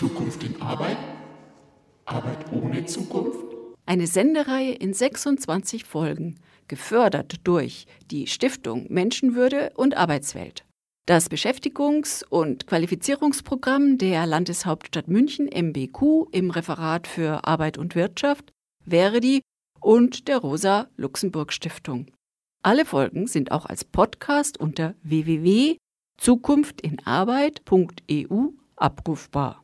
Zukunft in Arbeit? Arbeit ohne Zukunft? Eine Sendereihe in 26 Folgen, gefördert durch die Stiftung Menschenwürde und Arbeitswelt. Das Beschäftigungs- und Qualifizierungsprogramm der Landeshauptstadt München MBQ im Referat für Arbeit und Wirtschaft, Verdi und der Rosa Luxemburg Stiftung. Alle Folgen sind auch als Podcast unter www.zukunftinarbeit.eu abrufbar.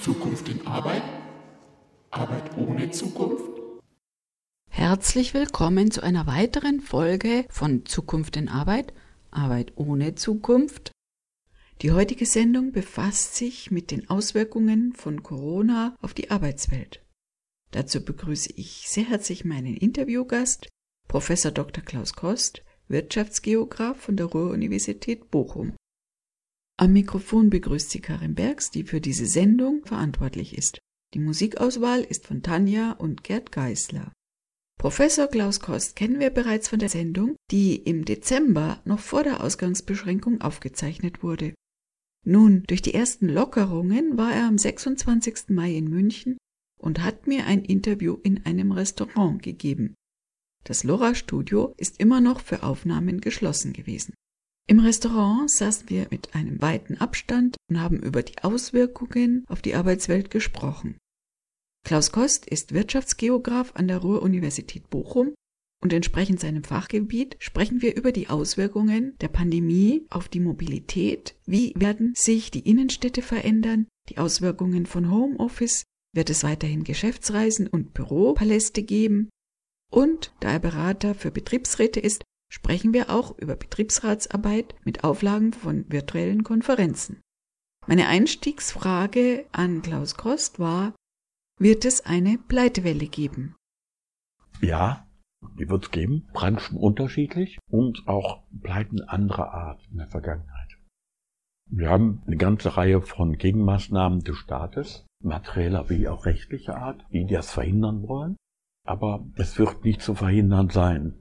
Zukunft in Arbeit? Arbeit ohne Zukunft? Herzlich willkommen zu einer weiteren Folge von Zukunft in Arbeit, Arbeit ohne Zukunft. Die heutige Sendung befasst sich mit den Auswirkungen von Corona auf die Arbeitswelt. Dazu begrüße ich sehr herzlich meinen Interviewgast, Professor Dr. Klaus Kost, Wirtschaftsgeograf von der Ruhr-Universität Bochum. Am Mikrofon begrüßt sie Karin Bergs, die für diese Sendung verantwortlich ist. Die Musikauswahl ist von Tanja und Gerd Geisler. Professor Klaus Kost kennen wir bereits von der Sendung, die im Dezember noch vor der Ausgangsbeschränkung aufgezeichnet wurde. Nun, durch die ersten Lockerungen war er am 26. Mai in München und hat mir ein Interview in einem Restaurant gegeben. Das Lora-Studio ist immer noch für Aufnahmen geschlossen gewesen. Im Restaurant saßen wir mit einem weiten Abstand und haben über die Auswirkungen auf die Arbeitswelt gesprochen. Klaus Kost ist Wirtschaftsgeograf an der Ruhr-Universität Bochum und entsprechend seinem Fachgebiet sprechen wir über die Auswirkungen der Pandemie auf die Mobilität, wie werden sich die Innenstädte verändern, die Auswirkungen von Homeoffice, wird es weiterhin Geschäftsreisen und Büropaläste geben, und da er Berater für Betriebsräte ist, sprechen wir auch über Betriebsratsarbeit mit Auflagen von virtuellen Konferenzen. Meine Einstiegsfrage an Klaus Kost war, wird es eine Pleitewelle geben? Ja, die wird es geben, Branchen unterschiedlich und auch Pleiten anderer Art in der Vergangenheit. Wir haben eine ganze Reihe von Gegenmaßnahmen des Staates, materieller wie auch rechtlicher Art, die das verhindern wollen. Aber es wird nicht zu verhindern sein.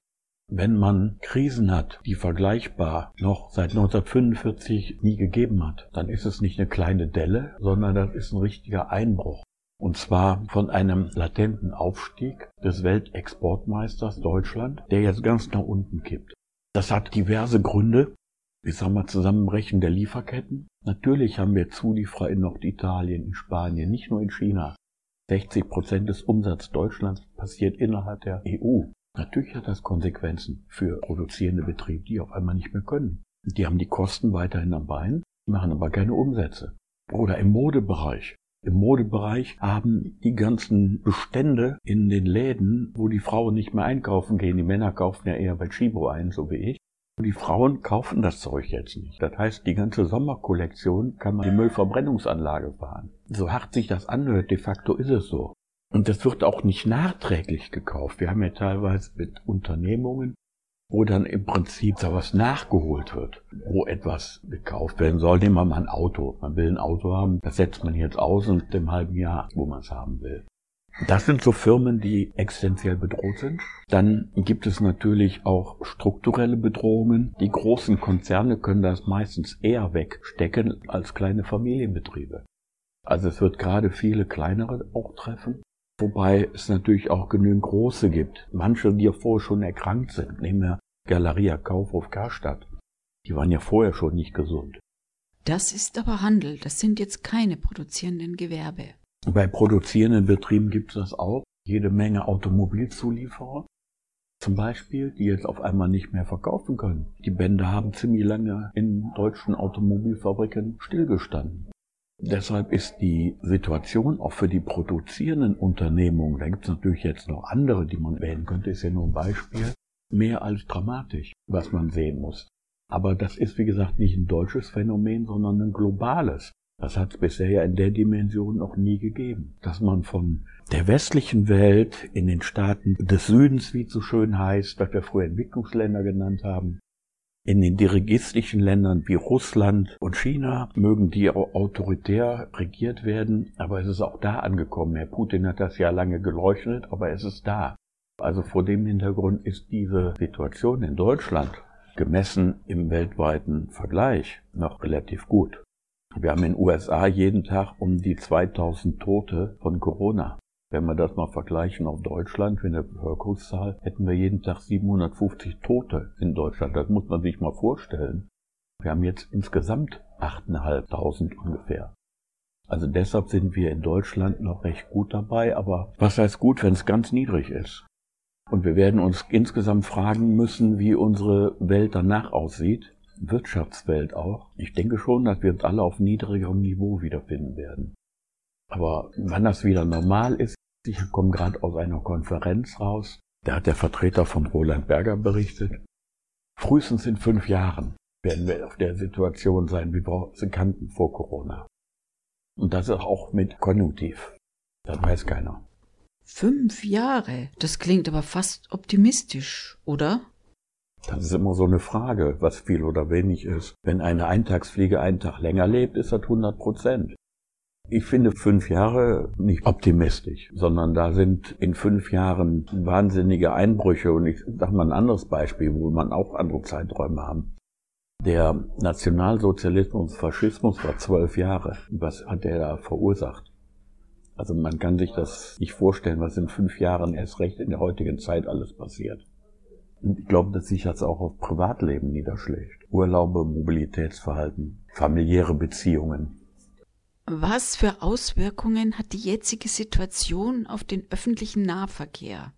Wenn man Krisen hat, die vergleichbar noch seit 1945 nie gegeben hat, dann ist es nicht eine kleine Delle, sondern das ist ein richtiger Einbruch. Und zwar von einem latenten Aufstieg des Weltexportmeisters Deutschland, der jetzt ganz nach unten kippt. Das hat diverse Gründe. Ich sag mal Zusammenbrechen der Lieferketten. Natürlich haben wir Zulieferer in Norditalien, in Spanien, nicht nur in China. 60 Prozent des Umsatzes Deutschlands passiert innerhalb der EU. Natürlich hat das Konsequenzen für produzierende Betriebe, die auf einmal nicht mehr können. Die haben die Kosten weiterhin am Bein, machen aber keine Umsätze. Oder im Modebereich. Im Modebereich haben die ganzen Bestände in den Läden, wo die Frauen nicht mehr einkaufen gehen. Die Männer kaufen ja eher bei Chibo ein, so wie ich. Und die Frauen kaufen das Zeug jetzt nicht. Das heißt, die ganze Sommerkollektion kann man in die Müllverbrennungsanlage fahren. So hart sich das anhört, de facto ist es so. Und das wird auch nicht nachträglich gekauft. Wir haben ja teilweise mit Unternehmungen, wo dann im Prinzip da was nachgeholt wird, wo etwas gekauft werden soll. Nehmen wir mal ein Auto. Man will ein Auto haben, das setzt man jetzt aus und im halben Jahr, wo man es haben will. Das sind so Firmen, die existenziell bedroht sind. Dann gibt es natürlich auch strukturelle Bedrohungen. Die großen Konzerne können das meistens eher wegstecken als kleine Familienbetriebe. Also es wird gerade viele kleinere auch treffen. Wobei es natürlich auch genügend große gibt. Manche, die ja vorher schon erkrankt sind. Nehmen wir Galeria Kaufhof Karstadt. Die waren ja vorher schon nicht gesund. Das ist aber Handel, das sind jetzt keine produzierenden Gewerbe. Bei produzierenden Betrieben gibt es das auch. Jede Menge Automobilzulieferer zum Beispiel, die jetzt auf einmal nicht mehr verkaufen können. Die Bänder haben ziemlich lange in deutschen Automobilfabriken stillgestanden. Deshalb ist die Situation auch für die produzierenden Unternehmungen, da gibt es natürlich jetzt noch andere, die man wählen könnte, ist ja nur ein Beispiel, mehr als dramatisch, was man sehen muss. Aber das ist, wie gesagt, nicht ein deutsches Phänomen, sondern ein globales. Das hat es bisher ja in der Dimension noch nie gegeben. Dass man von der westlichen Welt in den Staaten des Südens, wie es so schön heißt, was wir früher Entwicklungsländer genannt haben, in den dirigistischen Ländern wie Russland und China mögen die autoritär regiert werden, aber es ist auch da angekommen. Herr Putin hat das ja lange geleuchtet, aber es ist da. Also vor dem Hintergrund ist diese Situation in Deutschland gemessen im weltweiten Vergleich noch relativ gut. Wir haben in den USA jeden Tag um die 2000 Tote von Corona. Wenn wir das mal vergleichen auf Deutschland, in der Bevölkerungszahl, hätten wir jeden Tag 750 Tote in Deutschland. Das muss man sich mal vorstellen. Wir haben jetzt insgesamt 8.500 ungefähr. Also deshalb sind wir in Deutschland noch recht gut dabei. Aber was heißt gut, wenn es ganz niedrig ist? Und wir werden uns insgesamt fragen müssen, wie unsere Welt danach aussieht. Wirtschaftswelt auch. Ich denke schon, dass wir uns alle auf niedrigerem Niveau wiederfinden werden. Aber wann das wieder normal ist, ich komme gerade aus einer Konferenz raus, da hat der Vertreter von Roland Berger berichtet, frühestens in fünf Jahren werden wir auf der Situation sein, wie wir sie kannten vor Corona. Und das ist auch mit Konjunktiv. Das weiß keiner. Fünf Jahre? Das klingt aber fast optimistisch, oder? Das ist immer so eine Frage, was viel oder wenig ist. Wenn eine Eintagsfliege einen Tag länger lebt, ist das 100 Prozent. Ich finde fünf Jahre nicht optimistisch, sondern da sind in fünf Jahren wahnsinnige Einbrüche. Und ich sage mal ein anderes Beispiel, wo man auch andere Zeiträume haben. Der Nationalsozialismus, Faschismus war zwölf Jahre. Was hat der da verursacht? Also man kann sich das nicht vorstellen, was in fünf Jahren erst recht in der heutigen Zeit alles passiert. Und ich glaube, dass sich das auch auf Privatleben niederschlägt. Urlaube, Mobilitätsverhalten, familiäre Beziehungen. Was für Auswirkungen hat die jetzige Situation auf den öffentlichen Nahverkehr?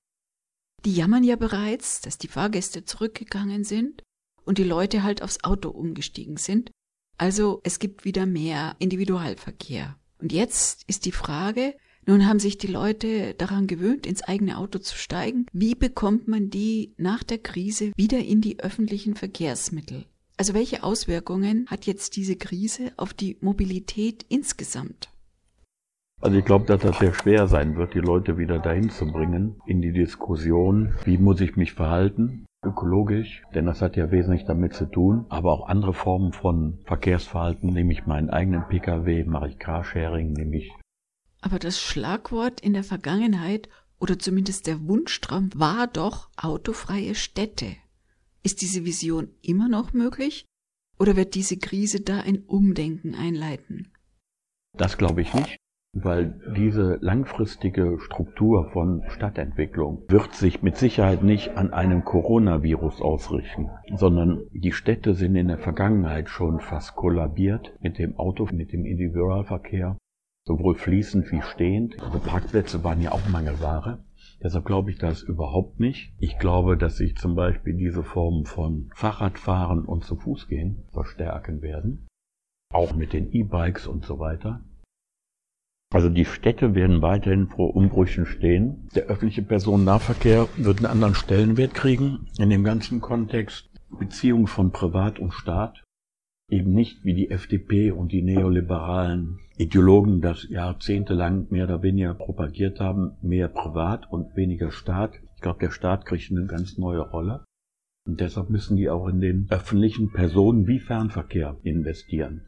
Die jammern ja bereits, dass die Fahrgäste zurückgegangen sind und die Leute halt aufs Auto umgestiegen sind. Also es gibt wieder mehr Individualverkehr. Und jetzt ist die Frage, nun haben sich die Leute daran gewöhnt, ins eigene Auto zu steigen. Wie bekommt man die nach der Krise wieder in die öffentlichen Verkehrsmittel? Also welche Auswirkungen hat jetzt diese Krise auf die Mobilität insgesamt? Also ich glaube, dass das sehr schwer sein wird, die Leute wieder dahin zu bringen, in die Diskussion, wie muss ich mich verhalten, ökologisch, denn das hat ja wesentlich damit zu tun, aber auch andere Formen von Verkehrsverhalten, nehme ich meinen eigenen Pkw, mache ich Carsharing, nehme ich aber das Schlagwort in der Vergangenheit oder zumindest der Wunschtraum war doch autofreie Städte. Ist diese Vision immer noch möglich oder wird diese Krise da ein Umdenken einleiten? Das glaube ich nicht, weil diese langfristige Struktur von Stadtentwicklung wird sich mit Sicherheit nicht an einem Coronavirus ausrichten, sondern die Städte sind in der Vergangenheit schon fast kollabiert mit dem Auto, mit dem Individualverkehr sowohl fließend wie stehend. Also Parkplätze waren ja auch Mangelware. Deshalb glaube ich das überhaupt nicht. Ich glaube, dass sich zum Beispiel diese Formen von Fahrradfahren und zu Fuß gehen verstärken werden. Auch mit den E-Bikes und so weiter. Also die Städte werden weiterhin vor Umbrüchen stehen. Der öffentliche Personennahverkehr wird einen anderen Stellenwert kriegen in dem ganzen Kontext. Beziehung von Privat und Staat eben nicht wie die FDP und die neoliberalen Ideologen das jahrzehntelang mehr oder weniger propagiert haben, mehr Privat und weniger Staat. Ich glaube, der Staat kriegt eine ganz neue Rolle. Und deshalb müssen die auch in den öffentlichen Personen- wie Fernverkehr investieren.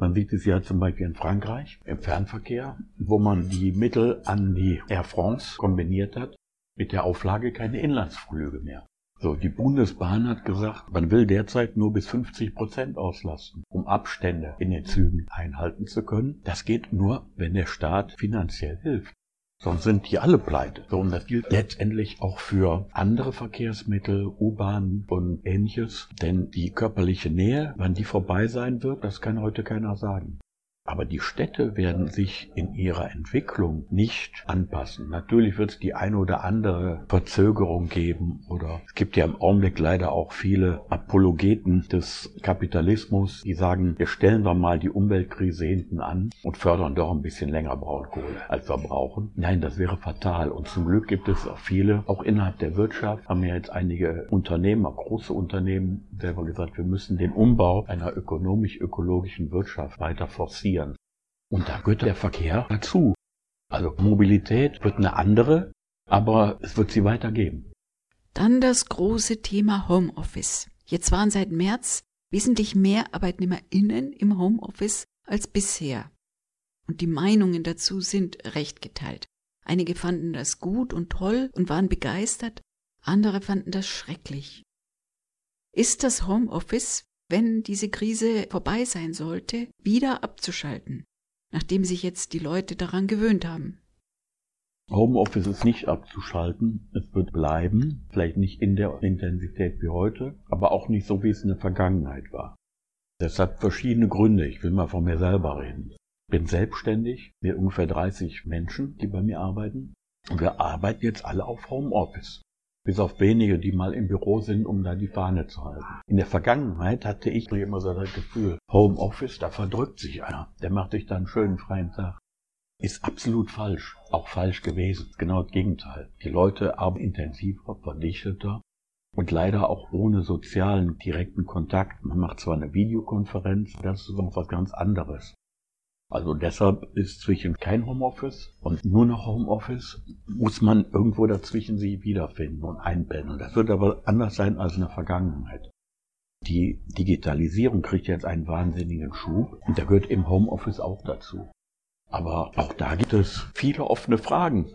Man sieht es ja zum Beispiel in Frankreich im Fernverkehr, wo man die Mittel an die Air France kombiniert hat mit der Auflage keine Inlandsflüge mehr. So, die Bundesbahn hat gesagt, man will derzeit nur bis 50 Prozent auslasten, um Abstände in den Zügen einhalten zu können. Das geht nur, wenn der Staat finanziell hilft. Sonst sind die alle pleite. So, und das gilt letztendlich auch für andere Verkehrsmittel, U-Bahnen und ähnliches. Denn die körperliche Nähe, wann die vorbei sein wird, das kann heute keiner sagen. Aber die Städte werden sich in ihrer Entwicklung nicht anpassen. Natürlich wird es die eine oder andere Verzögerung geben oder es gibt ja im Augenblick leider auch viele Apologeten des Kapitalismus, die sagen, wir stellen doch mal die Umweltkrise hinten an und fördern doch ein bisschen länger Braunkohle, als wir brauchen. Nein, das wäre fatal. Und zum Glück gibt es auch viele, auch innerhalb der Wirtschaft, haben ja jetzt einige Unternehmen, auch große Unternehmen, selber gesagt, wir müssen den Umbau einer ökonomisch-ökologischen Wirtschaft weiter forcieren. Und da gehört der Verkehr dazu. Also Mobilität wird eine andere, aber es wird sie weitergeben. Dann das große Thema Homeoffice. Jetzt waren seit März wesentlich mehr ArbeitnehmerInnen im Homeoffice als bisher. Und die Meinungen dazu sind recht geteilt. Einige fanden das gut und toll und waren begeistert, andere fanden das schrecklich. ist das Homeoffice, wenn diese Krise vorbei sein sollte, wieder abzuschalten, nachdem sich jetzt die Leute daran gewöhnt haben. Homeoffice ist nicht abzuschalten. Es wird bleiben. Vielleicht nicht in der Intensität wie heute, aber auch nicht so, wie es in der Vergangenheit war. Das hat verschiedene Gründe. Ich will mal von mir selber reden. Ich bin selbstständig mit ungefähr 30 Menschen, die bei mir arbeiten. Und wir arbeiten jetzt alle auf Homeoffice. Bis auf wenige, die mal im Büro sind, um da die Fahne zu halten. In der Vergangenheit hatte ich immer so das Gefühl, Homeoffice, da verdrückt sich einer. Der macht sich da einen schönen freien Tag. Ist absolut falsch. Auch falsch gewesen. Genau das Gegenteil. Die Leute arbeiten intensiver, verdichteter und leider auch ohne sozialen direkten Kontakt. Man macht zwar eine Videokonferenz, das ist noch was ganz anderes. Also deshalb ist zwischen kein Homeoffice und nur noch Homeoffice muss man irgendwo dazwischen sich wiederfinden und einpendeln. Das wird aber anders sein als in der Vergangenheit. Die Digitalisierung kriegt jetzt einen wahnsinnigen Schub und der gehört im Homeoffice auch dazu. Aber auch da gibt es viele offene Fragen.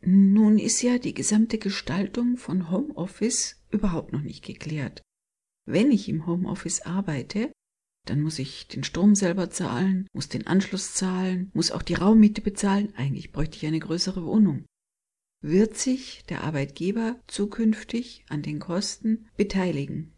Nun ist ja die gesamte Gestaltung von Homeoffice überhaupt noch nicht geklärt. Wenn ich im Homeoffice arbeite, dann muss ich den Strom selber zahlen, muss den Anschluss zahlen, muss auch die Raummiete bezahlen. Eigentlich bräuchte ich eine größere Wohnung. Wird sich der Arbeitgeber zukünftig an den Kosten beteiligen?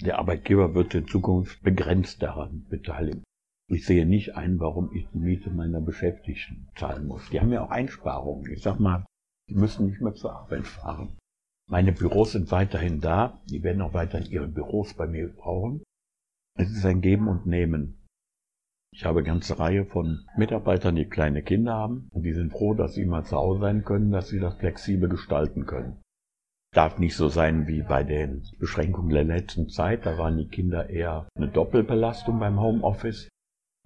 Der Arbeitgeber wird in Zukunft begrenzt daran beteiligen. Ich sehe nicht ein, warum ich die Miete meiner Beschäftigten zahlen muss. Die haben ja auch Einsparungen. Ich sag mal, die müssen nicht mehr zur Arbeit fahren. Meine Büros sind weiterhin da. Die werden auch weiterhin ihre Büros bei mir brauchen. Es ist ein Geben und Nehmen. Ich habe eine ganze Reihe von Mitarbeitern, die kleine Kinder haben und die sind froh, dass sie mal zu Hause sein können, dass sie das flexibel gestalten können. Darf nicht so sein wie bei den Beschränkungen der letzten Zeit. Da waren die Kinder eher eine Doppelbelastung beim Homeoffice.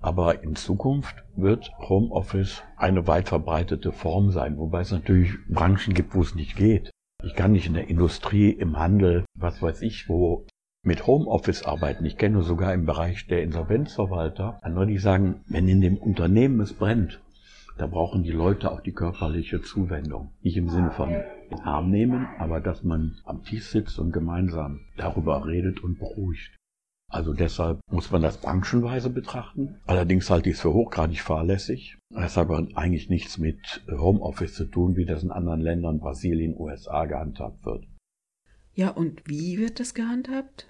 Aber in Zukunft wird Homeoffice eine weit verbreitete Form sein, wobei es natürlich Branchen gibt, wo es nicht geht. Ich kann nicht in der Industrie, im Handel, was weiß ich, wo mit Homeoffice arbeiten. Ich kenne sogar im Bereich der Insolvenzverwalter andere, die sagen, wenn in dem Unternehmen es brennt, da brauchen die Leute auch die körperliche Zuwendung. Nicht im Sinne von den Arm nehmen, aber dass man am Tisch sitzt und gemeinsam darüber redet und beruhigt. Also deshalb muss man das branchenweise betrachten. Allerdings halte ich es für hochgradig fahrlässig. Das hat aber eigentlich nichts mit Homeoffice zu tun, wie das in anderen Ländern, Brasilien, USA gehandhabt wird. Ja, und wie wird das gehandhabt?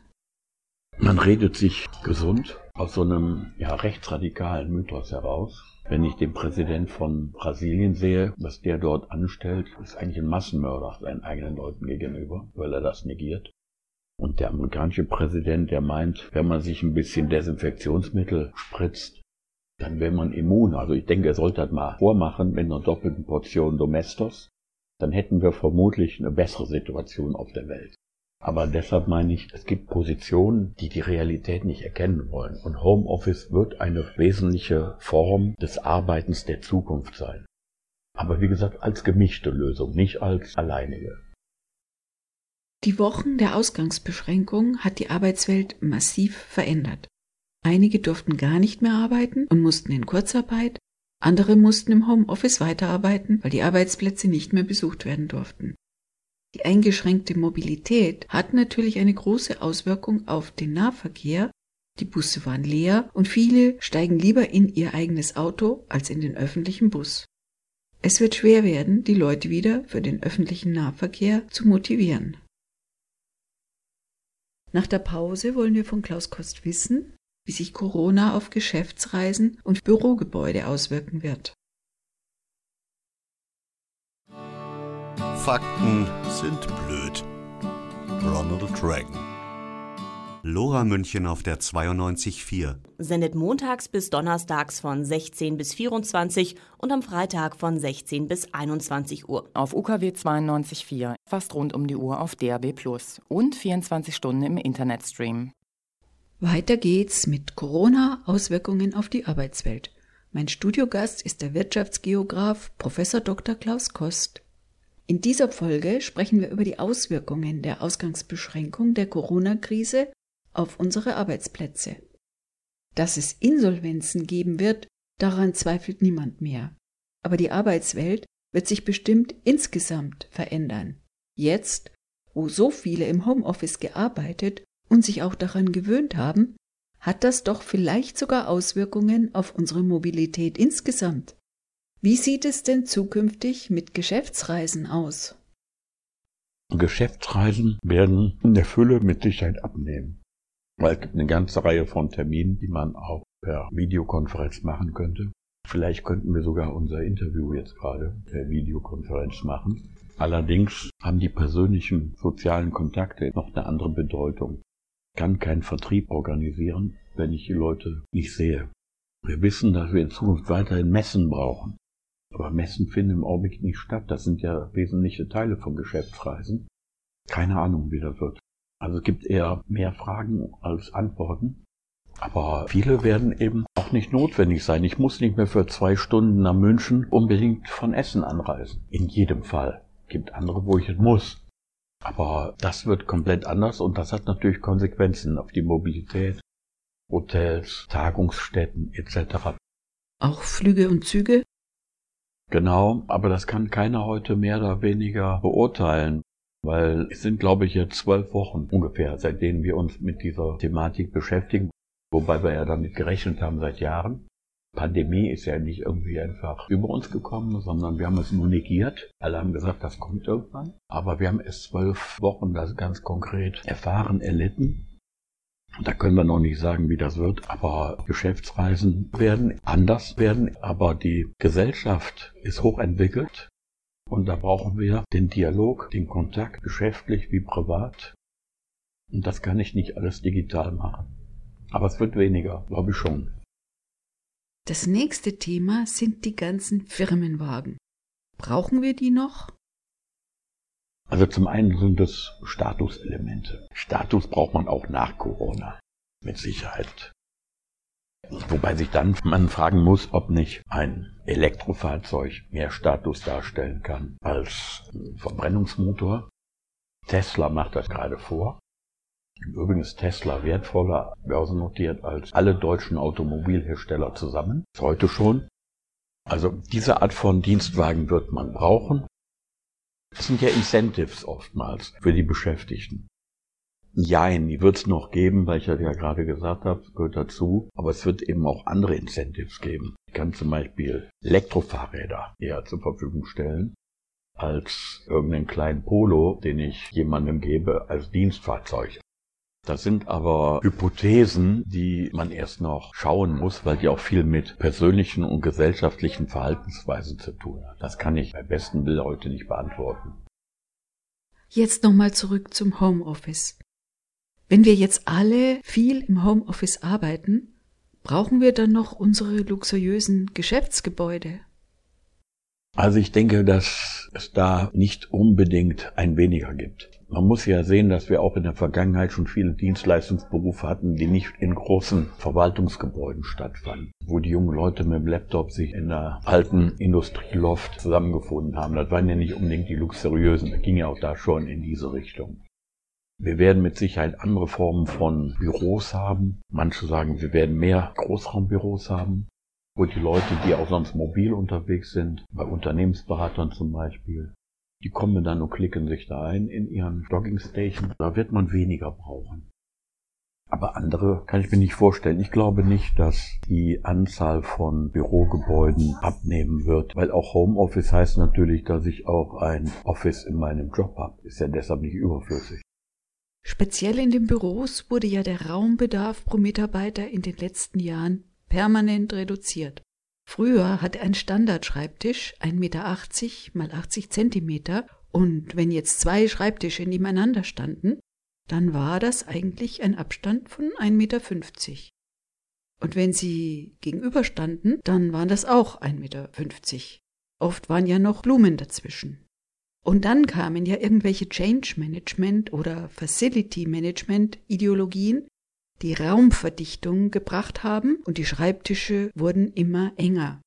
Man redet sich gesund aus so einem ja, rechtsradikalen Mythos heraus. Wenn ich den Präsident von Brasilien sehe, was der dort anstellt, ist eigentlich ein Massenmörder seinen eigenen Leuten gegenüber, weil er das negiert. Und der amerikanische Präsident, der meint, wenn man sich ein bisschen Desinfektionsmittel spritzt, dann wäre man immun. Also ich denke, er sollte das mal vormachen mit einer doppelten Portion Domestos. Dann hätten wir vermutlich eine bessere Situation auf der Welt. Aber deshalb meine ich, es gibt Positionen, die die Realität nicht erkennen wollen. Und Homeoffice wird eine wesentliche Form des Arbeitens der Zukunft sein. Aber wie gesagt, als gemischte Lösung, nicht als alleinige. Die Wochen der Ausgangsbeschränkung hat die Arbeitswelt massiv verändert. Einige durften gar nicht mehr arbeiten und mussten in Kurzarbeit, andere mussten im Homeoffice weiterarbeiten, weil die Arbeitsplätze nicht mehr besucht werden durften. Die eingeschränkte Mobilität hat natürlich eine große Auswirkung auf den Nahverkehr. Die Busse waren leer und viele steigen lieber in ihr eigenes Auto als in den öffentlichen Bus. Es wird schwer werden, die Leute wieder für den öffentlichen Nahverkehr zu motivieren. Nach der Pause wollen wir von Klaus Kost wissen, wie sich Corona auf Geschäftsreisen und Bürogebäude auswirken wird. Fakten sind blöd. Ronald Reagan. Lora München auf der 92.4. Sendet montags bis donnerstags von 16 bis 24 und am Freitag von 16 bis 21 Uhr. Auf UKW 92.4, fast rund um die Uhr auf DAB Plus und 24 Stunden im Internetstream. Weiter geht's mit Corona-Auswirkungen auf die Arbeitswelt. Mein Studiogast ist der Wirtschaftsgeograf Prof. Dr. Klaus Kost. In dieser Folge sprechen wir über die Auswirkungen der Ausgangsbeschränkung der Corona-Krise auf unsere Arbeitsplätze. Dass es Insolvenzen geben wird, daran zweifelt niemand mehr. Aber die Arbeitswelt wird sich bestimmt insgesamt verändern. Jetzt wo so viele im Homeoffice gearbeitet und sich auch daran gewöhnt haben, hat das doch vielleicht sogar Auswirkungen auf unsere Mobilität insgesamt. Wie sieht es denn zukünftig mit Geschäftsreisen aus? Geschäftsreisen werden in der Fülle mit Sicherheit abnehmen. Weil es gibt eine ganze Reihe von Terminen, die man auch per Videokonferenz machen könnte. Vielleicht könnten wir sogar unser Interview jetzt gerade per Videokonferenz machen. Allerdings haben die persönlichen sozialen Kontakte noch eine andere Bedeutung. Ich kann keinen Vertrieb organisieren, wenn ich die Leute nicht sehe. Wir wissen, dass wir in Zukunft weiterhin Messen brauchen. Aber Messen finden im Augenblick nicht statt. Das sind ja wesentliche Teile von Geschäftsreisen. Keine Ahnung, wie das wird. Also es gibt eher mehr Fragen als Antworten. Aber viele werden eben auch nicht notwendig sein. Ich muss nicht mehr für zwei Stunden nach München unbedingt von Essen anreisen. In jedem Fall. Es gibt andere, wo ich es muss. Aber das wird komplett anders und das hat natürlich Konsequenzen auf die Mobilität, Hotels, Tagungsstätten etc. Auch Flüge und Züge? Genau, aber das kann keiner heute mehr oder weniger beurteilen, weil es sind, glaube ich, jetzt zwölf Wochen ungefähr, seitdem wir uns mit dieser Thematik beschäftigen, wobei wir ja damit gerechnet haben seit Jahren. Pandemie ist ja nicht irgendwie einfach über uns gekommen, sondern wir haben es nur negiert. Alle haben gesagt, das kommt irgendwann. Aber wir haben es zwölf Wochen das ganz konkret erfahren, erlitten. Da können wir noch nicht sagen, wie das wird, aber Geschäftsreisen werden anders werden, aber die Gesellschaft ist hochentwickelt und da brauchen wir den Dialog, den Kontakt, geschäftlich wie privat. Und das kann ich nicht alles digital machen. Aber es wird weniger, glaube ich schon. Das nächste Thema sind die ganzen Firmenwagen. Brauchen wir die noch? Also zum einen sind es Statuselemente. Status braucht man auch nach Corona. Mit Sicherheit. Wobei sich dann man fragen muss, ob nicht ein Elektrofahrzeug mehr Status darstellen kann als ein Verbrennungsmotor. Tesla macht das gerade vor. Übrigens ist Tesla wertvoller börsennotiert als alle deutschen Automobilhersteller zusammen. Heute schon. Also diese Art von Dienstwagen wird man brauchen. Das sind ja Incentives oftmals für die Beschäftigten. Jein, die wird es noch geben, weil ich ja gerade gesagt habe, gehört dazu. Aber es wird eben auch andere Incentives geben. Ich kann zum Beispiel Elektrofahrräder eher zur Verfügung stellen als irgendeinen kleinen Polo, den ich jemandem gebe als Dienstfahrzeug. Das sind aber Hypothesen, die man erst noch schauen muss, weil die auch viel mit persönlichen und gesellschaftlichen Verhaltensweisen zu tun haben. Das kann ich bei besten Willen heute nicht beantworten. Jetzt nochmal zurück zum Homeoffice. Wenn wir jetzt alle viel im Homeoffice arbeiten, brauchen wir dann noch unsere luxuriösen Geschäftsgebäude? Also ich denke, dass es da nicht unbedingt ein weniger gibt. Man muss ja sehen, dass wir auch in der Vergangenheit schon viele Dienstleistungsberufe hatten, die nicht in großen Verwaltungsgebäuden stattfanden, wo die jungen Leute mit dem Laptop sich in der alten Industrieloft zusammengefunden haben. Das waren ja nicht unbedingt die luxuriösen, das ging ja auch da schon in diese Richtung. Wir werden mit Sicherheit andere Formen von Büros haben. Manche sagen, wir werden mehr Großraumbüros haben, wo die Leute, die auch sonst mobil unterwegs sind, bei Unternehmensberatern zum Beispiel, die kommen dann und klicken sich da ein in ihren Dockingstation. Da wird man weniger brauchen. Aber andere kann ich mir nicht vorstellen. Ich glaube nicht, dass die Anzahl von Bürogebäuden abnehmen wird, weil auch Homeoffice heißt natürlich, dass ich auch ein Office in meinem Job habe. Ist ja deshalb nicht überflüssig. Speziell in den Büros wurde ja der Raumbedarf pro Mitarbeiter in den letzten Jahren permanent reduziert. Früher hatte ein Standardschreibtisch 1,80 Meter mal 80 Zentimeter und wenn jetzt zwei Schreibtische nebeneinander standen, dann war das eigentlich ein Abstand von 1,50 Meter. Und wenn sie gegenüberstanden, dann waren das auch 1,50 Meter. Oft waren ja noch Blumen dazwischen. Und dann kamen ja irgendwelche Change Management oder Facility Management Ideologien, die Raumverdichtung gebracht haben und die Schreibtische wurden immer enger.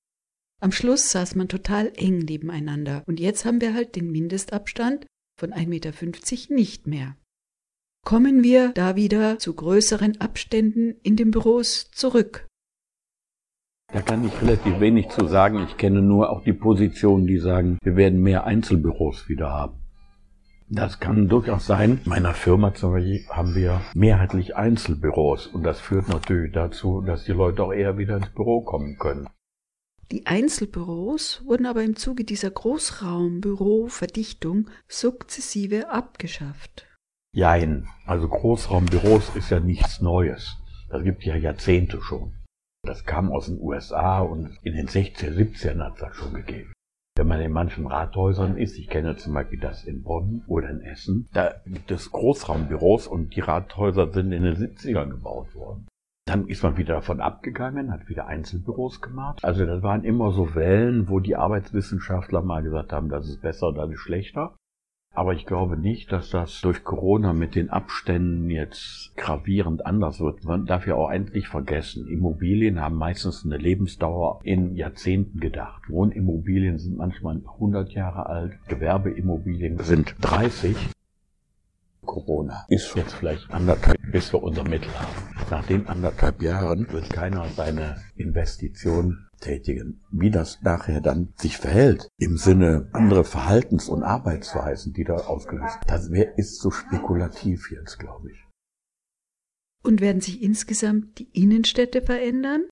Am Schluss saß man total eng nebeneinander und jetzt haben wir halt den Mindestabstand von 1,50 Meter nicht mehr. Kommen wir da wieder zu größeren Abständen in den Büros zurück. Da kann ich relativ wenig zu sagen. Ich kenne nur auch die Positionen, die sagen, wir werden mehr Einzelbüros wieder haben. Das kann durchaus sein. In meiner Firma zum Beispiel haben wir mehrheitlich Einzelbüros und das führt natürlich dazu, dass die Leute auch eher wieder ins Büro kommen können. Die Einzelbüros wurden aber im Zuge dieser Großraumbüroverdichtung sukzessive abgeschafft. Jein, also Großraumbüros ist ja nichts Neues. Das gibt ja Jahrzehnte schon. Das kam aus den USA und in den 60er, 70ern hat es das schon gegeben. Wenn man in manchen Rathäusern ist, ich kenne zum Beispiel das in Bonn oder in Essen, da gibt es Großraumbüros und die Rathäuser sind in den 70ern gebaut worden. Dann ist man wieder davon abgegangen, hat wieder Einzelbüros gemacht. Also das waren immer so Wellen, wo die Arbeitswissenschaftler mal gesagt haben, das ist besser, das ist schlechter. Aber ich glaube nicht, dass das durch Corona mit den Abständen jetzt gravierend anders wird. Man darf ja auch endlich vergessen, Immobilien haben meistens eine Lebensdauer in Jahrzehnten gedacht. Wohnimmobilien sind manchmal 100 Jahre alt, Gewerbeimmobilien sind 30. Corona ist jetzt vielleicht anderthalb, bis wir unser Mittel haben. Nach den anderthalb Jahren wird keiner seine Investition tätigen. Wie das nachher dann sich verhält, im Sinne andere Verhaltens- und Arbeitsweisen, die da ausgelöst das wär, ist so spekulativ jetzt, glaube ich. Und werden sich insgesamt die Innenstädte verändern?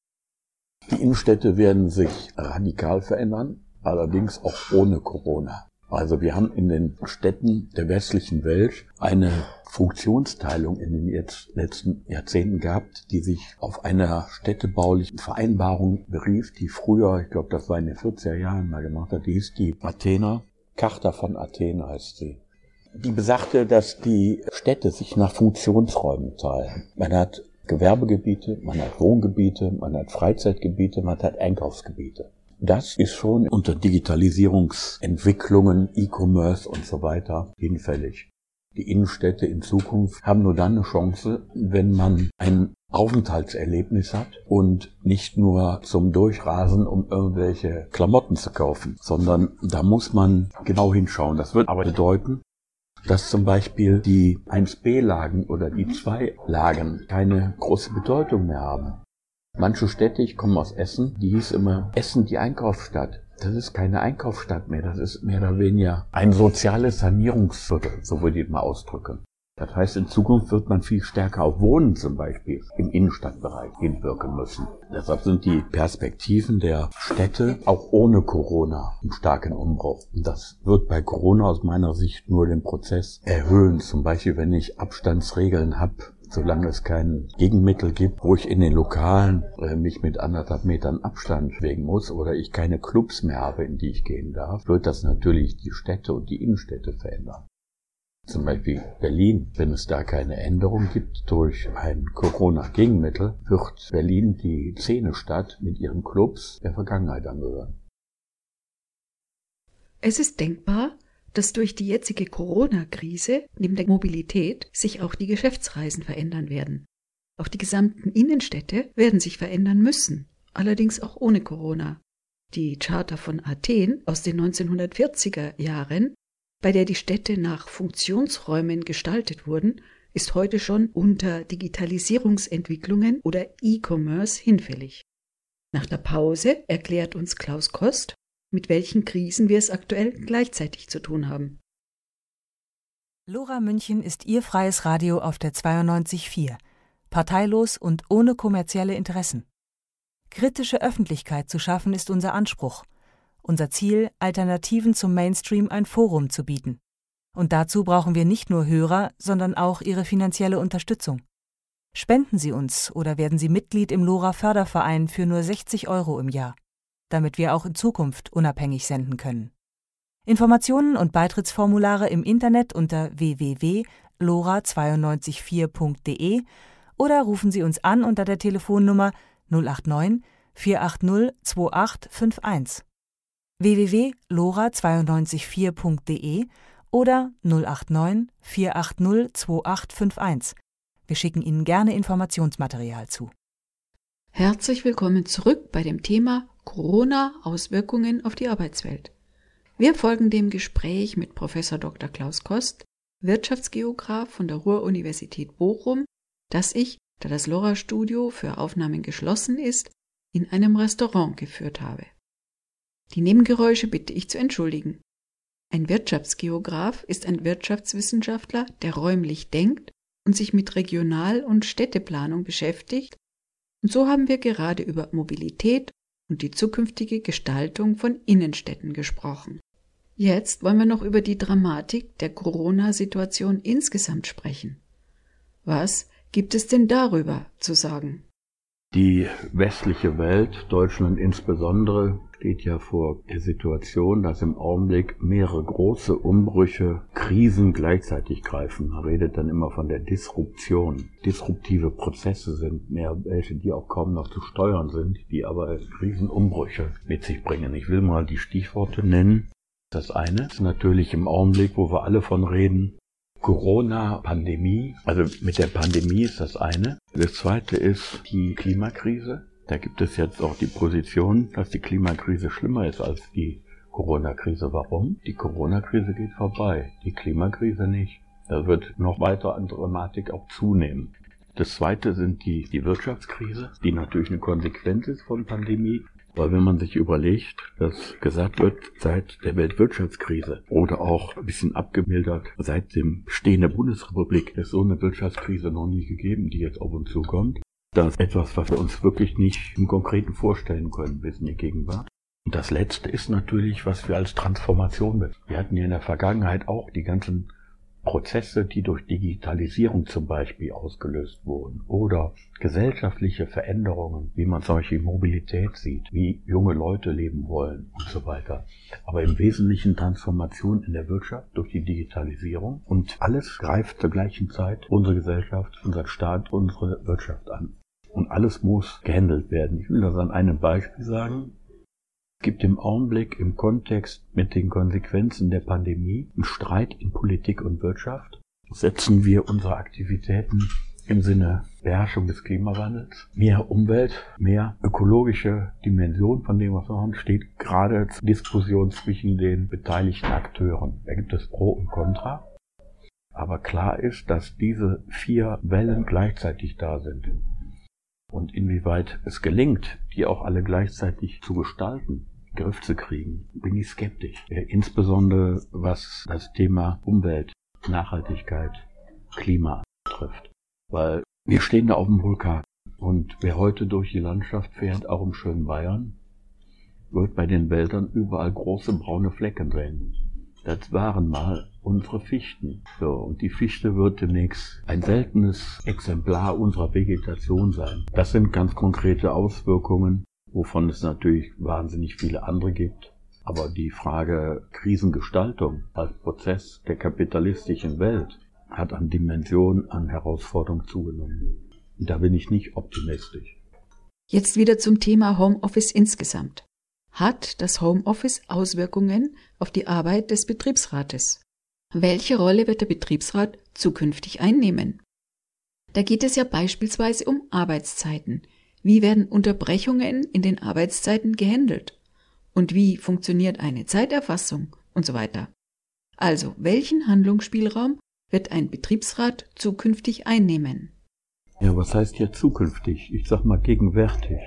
Die Innenstädte werden sich radikal verändern, allerdings auch ohne Corona. Also wir haben in den Städten der westlichen Welt eine Funktionsteilung in den jetzt letzten Jahrzehnten gehabt, die sich auf einer städtebaulichen Vereinbarung berief, die früher, ich glaube, das war in den 40er Jahren mal gemacht hat, die hieß die Athener, Charta von Athen heißt sie. Die besagte, dass die Städte sich nach Funktionsräumen teilen. Man hat Gewerbegebiete, man hat Wohngebiete, man hat Freizeitgebiete, man hat Einkaufsgebiete. Das ist schon unter Digitalisierungsentwicklungen, E-Commerce und so weiter hinfällig. Die Innenstädte in Zukunft haben nur dann eine Chance, wenn man ein Aufenthaltserlebnis hat und nicht nur zum Durchrasen, um irgendwelche Klamotten zu kaufen, sondern da muss man genau hinschauen. Das wird aber bedeuten, dass zum Beispiel die 1b-Lagen oder die 2-Lagen keine große Bedeutung mehr haben. Manche Städte, ich komme aus Essen, die hieß immer Essen die Einkaufsstadt. Das ist keine Einkaufsstadt mehr, das ist mehr oder weniger ein soziales Sanierungsviertel, so würde ich mal ausdrücken. Das heißt, in Zukunft wird man viel stärker auf Wohnen zum Beispiel im Innenstadtbereich hinwirken müssen. Deshalb sind die Perspektiven der Städte auch ohne Corona im starken Umbruch. Und das wird bei Corona aus meiner Sicht nur den Prozess erhöhen. Zum Beispiel, wenn ich Abstandsregeln habe, solange es kein Gegenmittel gibt, wo ich in den Lokalen äh, mich mit anderthalb Metern Abstand bewegen muss oder ich keine Clubs mehr habe, in die ich gehen darf, wird das natürlich die Städte und die Innenstädte verändern. Zum Beispiel Berlin, wenn es da keine Änderung gibt durch ein Corona-Gegenmittel, wird Berlin die Szenestadt mit ihren Clubs der Vergangenheit angehören. Es ist denkbar, dass durch die jetzige Corona-Krise neben der Mobilität sich auch die Geschäftsreisen verändern werden. Auch die gesamten Innenstädte werden sich verändern müssen, allerdings auch ohne Corona. Die Charta von Athen aus den 1940er Jahren, bei der die Städte nach Funktionsräumen gestaltet wurden, ist heute schon unter Digitalisierungsentwicklungen oder E-Commerce hinfällig. Nach der Pause erklärt uns Klaus Kost, mit welchen Krisen wir es aktuell gleichzeitig zu tun haben. Lora München ist Ihr freies Radio auf der 92.4, parteilos und ohne kommerzielle Interessen. Kritische Öffentlichkeit zu schaffen ist unser Anspruch. Unser Ziel, Alternativen zum Mainstream ein Forum zu bieten. Und dazu brauchen wir nicht nur Hörer, sondern auch Ihre finanzielle Unterstützung. Spenden Sie uns oder werden Sie Mitglied im Lora Förderverein für nur 60 Euro im Jahr damit wir auch in Zukunft unabhängig senden können. Informationen und Beitrittsformulare im Internet unter www.lora924.de oder rufen Sie uns an unter der Telefonnummer 089 480 2851 www.lora924.de oder 089 480 2851. Wir schicken Ihnen gerne Informationsmaterial zu. Herzlich willkommen zurück bei dem Thema Corona Auswirkungen auf die Arbeitswelt. Wir folgen dem Gespräch mit Professor Dr. Klaus Kost, Wirtschaftsgeograf von der Ruhr-Universität Bochum, das ich, da das LoRa-Studio für Aufnahmen geschlossen ist, in einem Restaurant geführt habe. Die Nebengeräusche bitte ich zu entschuldigen. Ein Wirtschaftsgeograf ist ein Wirtschaftswissenschaftler, der räumlich denkt und sich mit Regional- und Städteplanung beschäftigt. Und so haben wir gerade über Mobilität und die zukünftige Gestaltung von Innenstädten gesprochen. Jetzt wollen wir noch über die Dramatik der Corona-Situation insgesamt sprechen. Was gibt es denn darüber zu sagen? Die westliche Welt, Deutschland insbesondere, steht ja vor der Situation, dass im Augenblick mehrere große Umbrüche, Krisen gleichzeitig greifen. Man redet dann immer von der Disruption. Disruptive Prozesse sind mehr welche, die auch kaum noch zu steuern sind, die aber Riesenumbrüche mit sich bringen. Ich will mal die Stichworte nennen. Das eine ist natürlich im Augenblick, wo wir alle von reden, Corona-Pandemie. Also mit der Pandemie ist das eine. Das zweite ist die Klimakrise. Da gibt es jetzt auch die Position, dass die Klimakrise schlimmer ist als die Corona-Krise. Warum? Die Corona-Krise geht vorbei, die Klimakrise nicht. Da wird noch weiter an Dramatik auch zunehmen. Das zweite sind die, die Wirtschaftskrise, die natürlich eine Konsequenz ist von Pandemie. Weil wenn man sich überlegt, dass gesagt wird, seit der Weltwirtschaftskrise oder auch ein bisschen abgemildert seit dem Stehen der Bundesrepublik ist so eine Wirtschaftskrise noch nie gegeben, die jetzt auf uns zukommt. Das ist etwas, was wir uns wirklich nicht im Konkreten vorstellen können bis in die Gegenwart. Und das Letzte ist natürlich, was wir als Transformation mit. Wir hatten ja in der Vergangenheit auch die ganzen Prozesse, die durch Digitalisierung zum Beispiel ausgelöst wurden oder gesellschaftliche Veränderungen, wie man solche Mobilität sieht, wie junge Leute leben wollen und so weiter. Aber im Wesentlichen Transformation in der Wirtschaft durch die Digitalisierung und alles greift zur gleichen Zeit unsere Gesellschaft, unser Staat, unsere Wirtschaft an. Und alles muss gehandelt werden. Ich will das an einem Beispiel sagen gibt im Augenblick im Kontext mit den Konsequenzen der Pandemie einen Streit in Politik und Wirtschaft. Setzen wir unsere Aktivitäten im Sinne Beherrschung des Klimawandels, mehr Umwelt, mehr ökologische Dimension, von dem was wir haben, steht gerade zur Diskussion zwischen den beteiligten Akteuren. Da gibt es Pro und Contra. Aber klar ist, dass diese vier Wellen gleichzeitig da sind. Und inwieweit es gelingt, die auch alle gleichzeitig zu gestalten, Griff zu kriegen, bin ich skeptisch. Insbesondere was das Thema Umwelt, Nachhaltigkeit, Klima trifft. Weil wir stehen da auf dem Vulkan. Und wer heute durch die Landschaft fährt, auch im schönen Bayern, wird bei den Wäldern überall große braune Flecken sehen. Das waren mal unsere Fichten. So, und die Fichte wird demnächst ein seltenes Exemplar unserer Vegetation sein. Das sind ganz konkrete Auswirkungen wovon es natürlich wahnsinnig viele andere gibt. Aber die Frage Krisengestaltung als Prozess der kapitalistischen Welt hat an Dimension, an Herausforderung zugenommen. Und da bin ich nicht optimistisch. Jetzt wieder zum Thema Homeoffice insgesamt. Hat das Homeoffice Auswirkungen auf die Arbeit des Betriebsrates? Welche Rolle wird der Betriebsrat zukünftig einnehmen? Da geht es ja beispielsweise um Arbeitszeiten, wie werden Unterbrechungen in den Arbeitszeiten gehandelt? Und wie funktioniert eine Zeiterfassung und so weiter? Also, welchen Handlungsspielraum wird ein Betriebsrat zukünftig einnehmen? Ja, was heißt hier zukünftig? Ich sag mal gegenwärtig,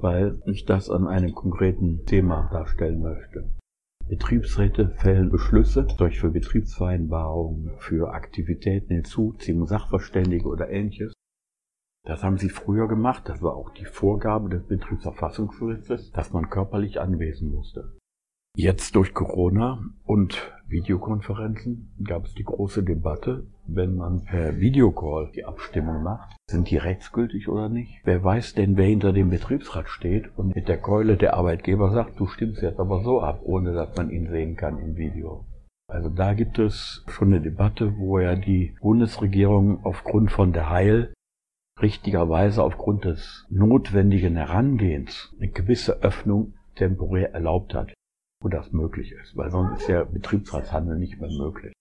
weil ich das an einem konkreten Thema darstellen möchte. Betriebsräte fällen Beschlüsse durch für Betriebsvereinbarungen, für Aktivitäten, Hinzuziehung, Sachverständige oder ähnliches das haben sie früher gemacht, das war auch die Vorgabe des Betriebsverfassungsschutzes, dass man körperlich anwesend musste. Jetzt durch Corona und Videokonferenzen gab es die große Debatte, wenn man per Videocall die Abstimmung macht, sind die rechtsgültig oder nicht? Wer weiß denn, wer hinter dem Betriebsrat steht und mit der Keule der Arbeitgeber sagt, du stimmst jetzt aber so ab, ohne dass man ihn sehen kann im Video. Also da gibt es schon eine Debatte, wo ja die Bundesregierung aufgrund von der Heil richtigerweise aufgrund des notwendigen Herangehens eine gewisse Öffnung temporär erlaubt hat, wo das möglich ist, weil sonst ist ja Betriebsratshandel nicht mehr möglich.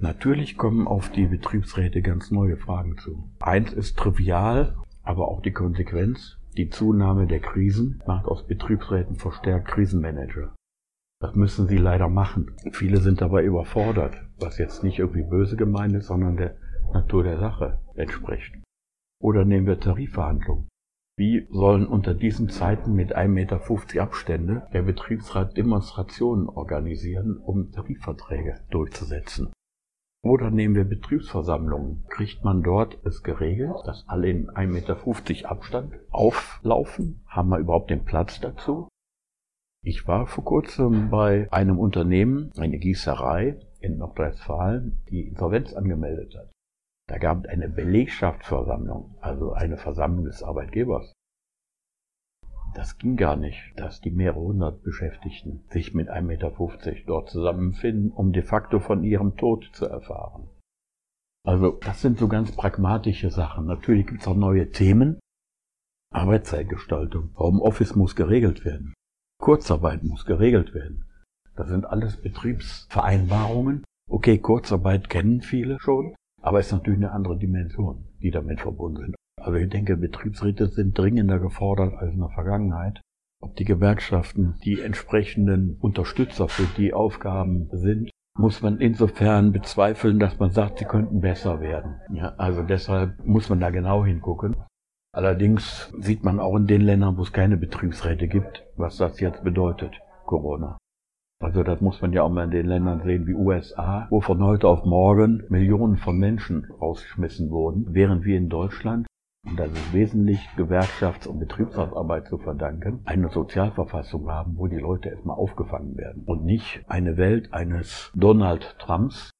Natürlich kommen auf die Betriebsräte ganz neue Fragen zu. Eins ist trivial, aber auch die Konsequenz. Die Zunahme der Krisen macht aus Betriebsräten verstärkt Krisenmanager. Das müssen sie leider machen. Viele sind dabei überfordert, was jetzt nicht irgendwie böse gemeint ist, sondern der Natur der Sache entspricht. Oder nehmen wir Tarifverhandlungen. Wie sollen unter diesen Zeiten mit 1,50 Meter Abstände der Betriebsrat Demonstrationen organisieren, um Tarifverträge durchzusetzen? Oder nehmen wir Betriebsversammlungen. Kriegt man dort es geregelt, dass alle in 1,50 Meter Abstand auflaufen? Haben wir überhaupt den Platz dazu? Ich war vor kurzem bei einem Unternehmen, eine Gießerei in Nordrhein-Westfalen, die Insolvenz angemeldet hat. Da gab es eine Belegschaftsversammlung, also eine Versammlung des Arbeitgebers. Das ging gar nicht, dass die mehrere hundert Beschäftigten sich mit 1,50 Meter dort zusammenfinden, um de facto von ihrem Tod zu erfahren. Also das sind so ganz pragmatische Sachen. Natürlich gibt es auch neue Themen. Arbeitszeitgestaltung. Homeoffice muss geregelt werden. Kurzarbeit muss geregelt werden. Das sind alles Betriebsvereinbarungen. Okay, Kurzarbeit kennen viele schon, aber es ist natürlich eine andere Dimension, die damit verbunden sind. Also ich denke, Betriebsräte sind dringender gefordert als in der Vergangenheit. Ob die Gewerkschaften die entsprechenden Unterstützer für die Aufgaben sind, muss man insofern bezweifeln, dass man sagt, sie könnten besser werden. Ja, also deshalb muss man da genau hingucken. Allerdings sieht man auch in den Ländern, wo es keine Betriebsräte gibt, was das jetzt bedeutet, Corona. Also das muss man ja auch mal in den Ländern sehen wie USA, wo von heute auf morgen Millionen von Menschen rausgeschmissen wurden, während wir in Deutschland und das ist wesentlich Gewerkschafts- und Betriebsratsarbeit zu verdanken, eine Sozialverfassung haben, wo die Leute erstmal aufgefangen werden und nicht eine Welt eines Donald Trumps,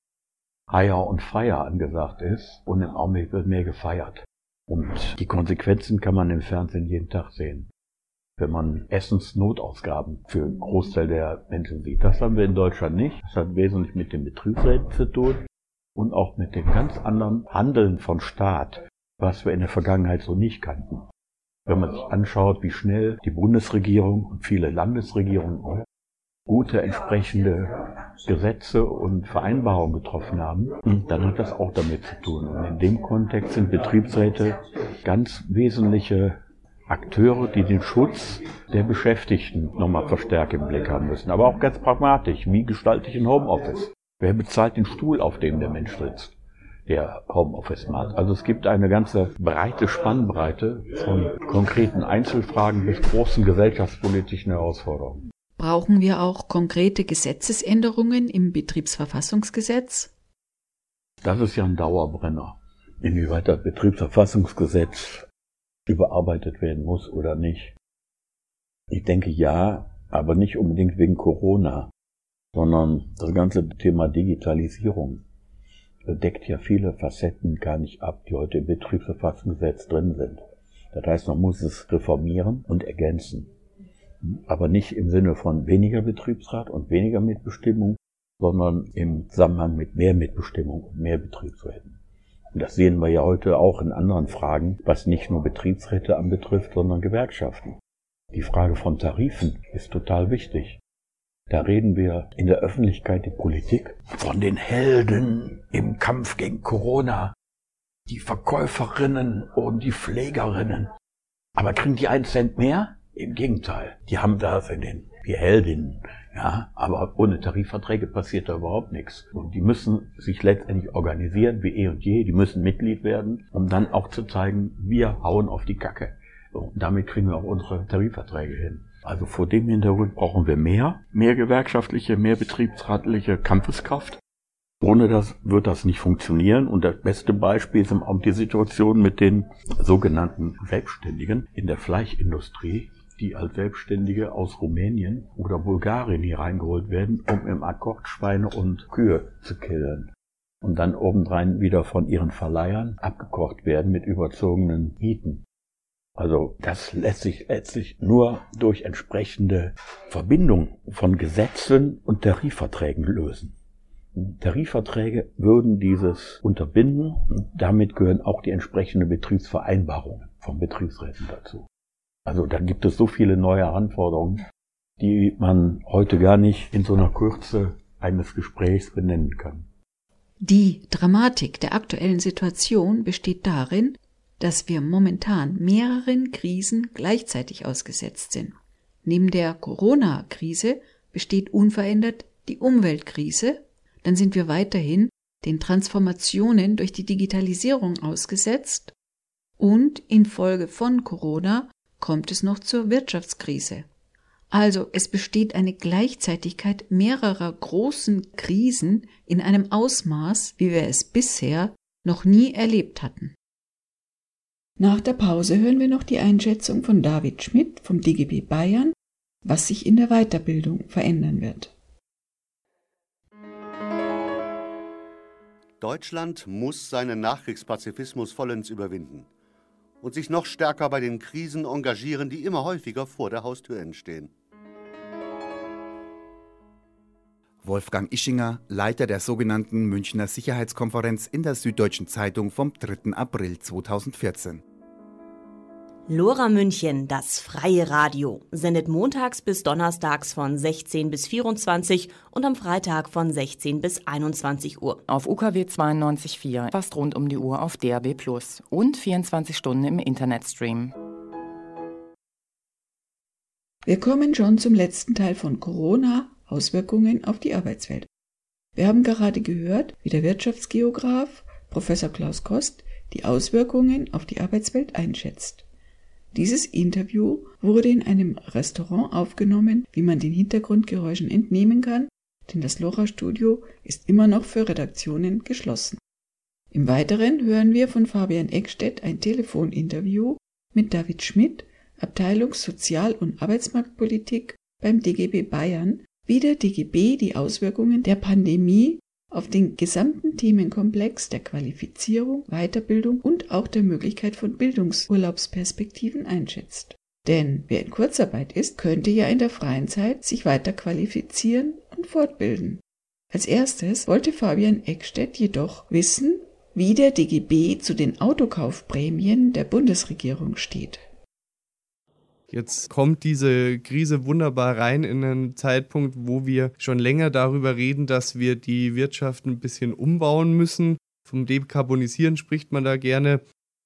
Hire und Fire angesagt ist und im Augenblick wird mehr gefeiert. Und die Konsequenzen kann man im Fernsehen jeden Tag sehen. Wenn man Essensnotausgaben für einen Großteil der Menschen sieht. Das haben wir in Deutschland nicht. Das hat wesentlich mit den Betriebsräten zu tun und auch mit dem ganz anderen Handeln von Staat was wir in der Vergangenheit so nicht kannten. Wenn man sich anschaut, wie schnell die Bundesregierung und viele Landesregierungen gute entsprechende Gesetze und Vereinbarungen getroffen haben, dann hat das auch damit zu tun. Und in dem Kontext sind Betriebsräte ganz wesentliche Akteure, die den Schutz der Beschäftigten nochmal verstärkt im Blick haben müssen. Aber auch ganz pragmatisch. Wie gestalte ich ein Homeoffice? Wer bezahlt den Stuhl, auf dem der Mensch sitzt? der Homeoffice-Markt. Also es gibt eine ganze breite Spannbreite von konkreten Einzelfragen bis großen gesellschaftspolitischen Herausforderungen. Brauchen wir auch konkrete Gesetzesänderungen im Betriebsverfassungsgesetz? Das ist ja ein Dauerbrenner. Inwieweit das Betriebsverfassungsgesetz überarbeitet werden muss oder nicht. Ich denke ja, aber nicht unbedingt wegen Corona, sondern das ganze Thema Digitalisierung deckt ja viele Facetten gar nicht ab, die heute im Betriebsverfassungsgesetz drin sind. Das heißt, man muss es reformieren und ergänzen. Aber nicht im Sinne von weniger Betriebsrat und weniger Mitbestimmung, sondern im Zusammenhang mit mehr Mitbestimmung und mehr Betriebsräten. Und das sehen wir ja heute auch in anderen Fragen, was nicht nur Betriebsräte anbetrifft, sondern Gewerkschaften. Die Frage von Tarifen ist total wichtig. Da reden wir in der Öffentlichkeit, die Politik, von den Helden im Kampf gegen Corona, die Verkäuferinnen und die Pflegerinnen. Aber kriegen die einen Cent mehr? Im Gegenteil, die haben das in den, die Heldinnen, ja, aber ohne Tarifverträge passiert da überhaupt nichts. Und die müssen sich letztendlich organisieren wie eh und je, die müssen Mitglied werden, um dann auch zu zeigen, wir hauen auf die Kacke. Und damit kriegen wir auch unsere Tarifverträge hin. Also vor dem Hintergrund brauchen wir mehr, mehr gewerkschaftliche, mehr betriebsratliche Kampfeskraft. Ohne das wird das nicht funktionieren. Und das beste Beispiel ist auch die Situation mit den sogenannten Selbstständigen in der Fleischindustrie, die als Selbstständige aus Rumänien oder Bulgarien hier reingeholt werden, um im Akkord Schweine und Kühe zu killen. Und dann obendrein wieder von ihren Verleihern abgekocht werden mit überzogenen Mieten. Also das lässt sich letztlich nur durch entsprechende Verbindung von Gesetzen und Tarifverträgen lösen. Tarifverträge würden dieses unterbinden und damit gehören auch die entsprechenden Betriebsvereinbarungen von Betriebsräten dazu. Also da gibt es so viele neue Anforderungen, die man heute gar nicht in so einer Kürze eines Gesprächs benennen kann. Die Dramatik der aktuellen Situation besteht darin, dass wir momentan mehreren Krisen gleichzeitig ausgesetzt sind. Neben der Corona-Krise besteht unverändert die Umweltkrise, dann sind wir weiterhin den Transformationen durch die Digitalisierung ausgesetzt und infolge von Corona kommt es noch zur Wirtschaftskrise. Also es besteht eine Gleichzeitigkeit mehrerer großen Krisen in einem Ausmaß, wie wir es bisher noch nie erlebt hatten. Nach der Pause hören wir noch die Einschätzung von David Schmidt vom DGB Bayern, was sich in der Weiterbildung verändern wird. Deutschland muss seinen Nachkriegspazifismus vollends überwinden und sich noch stärker bei den Krisen engagieren, die immer häufiger vor der Haustür entstehen. Wolfgang Ischinger, Leiter der sogenannten Münchner Sicherheitskonferenz in der Süddeutschen Zeitung vom 3. April 2014. Lora München, das freie Radio, sendet montags bis donnerstags von 16 bis 24 und am Freitag von 16 bis 21 Uhr. Auf UKW 92.4, fast rund um die Uhr auf DRB Plus und 24 Stunden im Internetstream. Wir kommen schon zum letzten Teil von Corona, Auswirkungen auf die Arbeitswelt. Wir haben gerade gehört, wie der Wirtschaftsgeograf Professor Klaus Kost die Auswirkungen auf die Arbeitswelt einschätzt. Dieses Interview wurde in einem Restaurant aufgenommen, wie man den Hintergrundgeräuschen entnehmen kann, denn das Lora-Studio ist immer noch für Redaktionen geschlossen. Im Weiteren hören wir von Fabian Eckstedt ein Telefoninterview mit David Schmidt, Abteilung Sozial- und Arbeitsmarktpolitik beim DGB Bayern, wie der DGB die Auswirkungen der Pandemie auf den gesamten Themenkomplex der Qualifizierung, Weiterbildung und auch der Möglichkeit von Bildungsurlaubsperspektiven einschätzt. Denn wer in Kurzarbeit ist, könnte ja in der freien Zeit sich weiter qualifizieren und fortbilden. Als erstes wollte Fabian Eckstedt jedoch wissen, wie der DGB zu den Autokaufprämien der Bundesregierung steht. Jetzt kommt diese Krise wunderbar rein in einen Zeitpunkt, wo wir schon länger darüber reden, dass wir die Wirtschaft ein bisschen umbauen müssen. Vom Dekarbonisieren spricht man da gerne.